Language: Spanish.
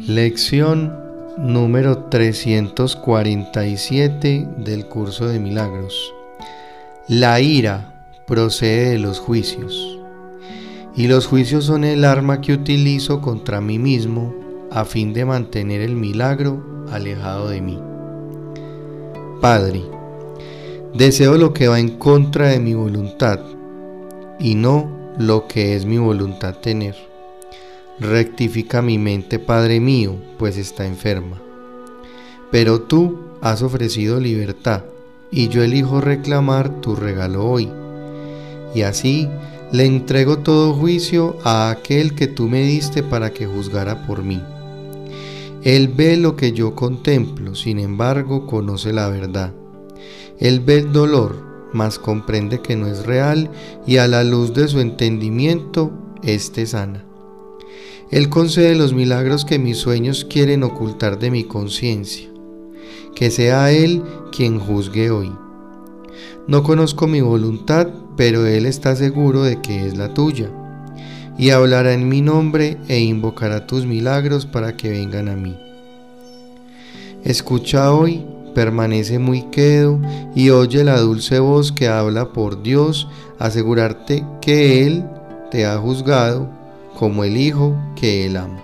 Lección número 347 del curso de milagros. La ira procede de los juicios y los juicios son el arma que utilizo contra mí mismo a fin de mantener el milagro alejado de mí. Padre, deseo lo que va en contra de mi voluntad y no lo que es mi voluntad tener Rectifica mi mente, Padre mío, pues está enferma. Pero tú has ofrecido libertad, y yo elijo reclamar tu regalo hoy. Y así le entrego todo juicio a aquel que tú me diste para que juzgara por mí. Él ve lo que yo contemplo, sin embargo conoce la verdad. Él ve el dolor, mas comprende que no es real y a la luz de su entendimiento, éste sana. Él concede los milagros que mis sueños quieren ocultar de mi conciencia. Que sea Él quien juzgue hoy. No conozco mi voluntad, pero Él está seguro de que es la tuya. Y hablará en mi nombre e invocará tus milagros para que vengan a mí. Escucha hoy, permanece muy quedo y oye la dulce voz que habla por Dios, asegurarte que Él te ha juzgado como el Hijo que Él ama.